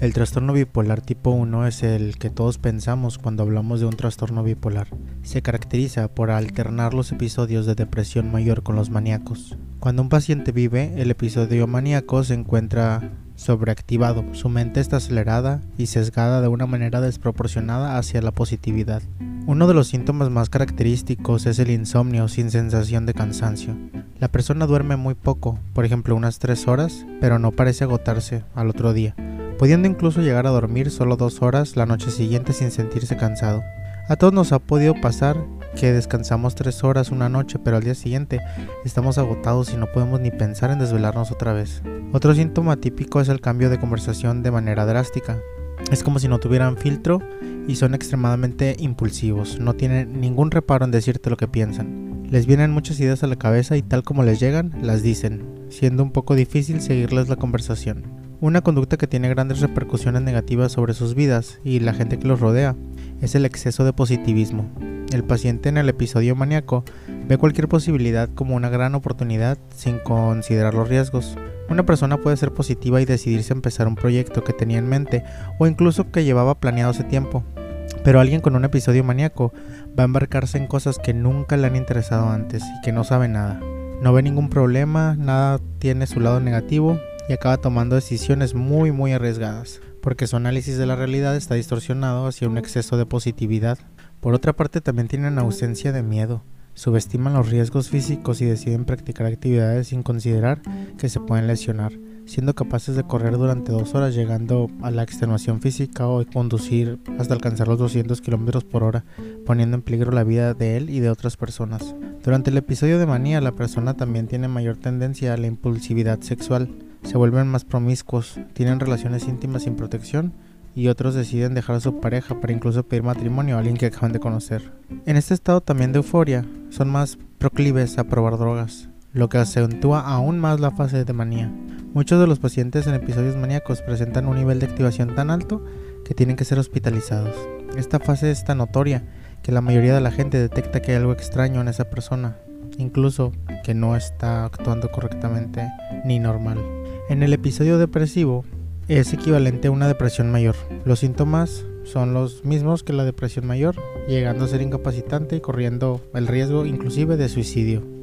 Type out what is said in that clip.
El trastorno bipolar tipo 1 es el que todos pensamos cuando hablamos de un trastorno bipolar. Se caracteriza por alternar los episodios de depresión mayor con los maníacos. Cuando un paciente vive el episodio maníaco se encuentra sobreactivado, su mente está acelerada y sesgada de una manera desproporcionada hacia la positividad. Uno de los síntomas más característicos es el insomnio sin sensación de cansancio. La persona duerme muy poco, por ejemplo unas 3 horas, pero no parece agotarse al otro día pudiendo incluso llegar a dormir solo dos horas la noche siguiente sin sentirse cansado. A todos nos ha podido pasar que descansamos tres horas una noche, pero al día siguiente estamos agotados y no podemos ni pensar en desvelarnos otra vez. Otro síntoma típico es el cambio de conversación de manera drástica. Es como si no tuvieran filtro y son extremadamente impulsivos, no tienen ningún reparo en decirte lo que piensan. Les vienen muchas ideas a la cabeza y tal como les llegan, las dicen, siendo un poco difícil seguirles la conversación. Una conducta que tiene grandes repercusiones negativas sobre sus vidas y la gente que los rodea es el exceso de positivismo. El paciente en el episodio maníaco ve cualquier posibilidad como una gran oportunidad sin considerar los riesgos. Una persona puede ser positiva y decidirse a empezar un proyecto que tenía en mente o incluso que llevaba planeado hace tiempo. Pero alguien con un episodio maníaco va a embarcarse en cosas que nunca le han interesado antes y que no sabe nada. No ve ningún problema, nada tiene su lado negativo y acaba tomando decisiones muy muy arriesgadas, porque su análisis de la realidad está distorsionado hacia un exceso de positividad. Por otra parte también tienen ausencia de miedo, subestiman los riesgos físicos y deciden practicar actividades sin considerar que se pueden lesionar, siendo capaces de correr durante dos horas llegando a la extenuación física o conducir hasta alcanzar los 200 km por hora, poniendo en peligro la vida de él y de otras personas. Durante el episodio de manía, la persona también tiene mayor tendencia a la impulsividad sexual, se vuelven más promiscuos, tienen relaciones íntimas sin protección y otros deciden dejar a su pareja para incluso pedir matrimonio a alguien que acaban de conocer. En este estado también de euforia, son más proclives a probar drogas, lo que acentúa aún más la fase de manía. Muchos de los pacientes en episodios maníacos presentan un nivel de activación tan alto que tienen que ser hospitalizados. Esta fase es tan notoria que la mayoría de la gente detecta que hay algo extraño en esa persona, incluso que no está actuando correctamente ni normal. En el episodio depresivo es equivalente a una depresión mayor. Los síntomas son los mismos que la depresión mayor, llegando a ser incapacitante y corriendo el riesgo inclusive de suicidio.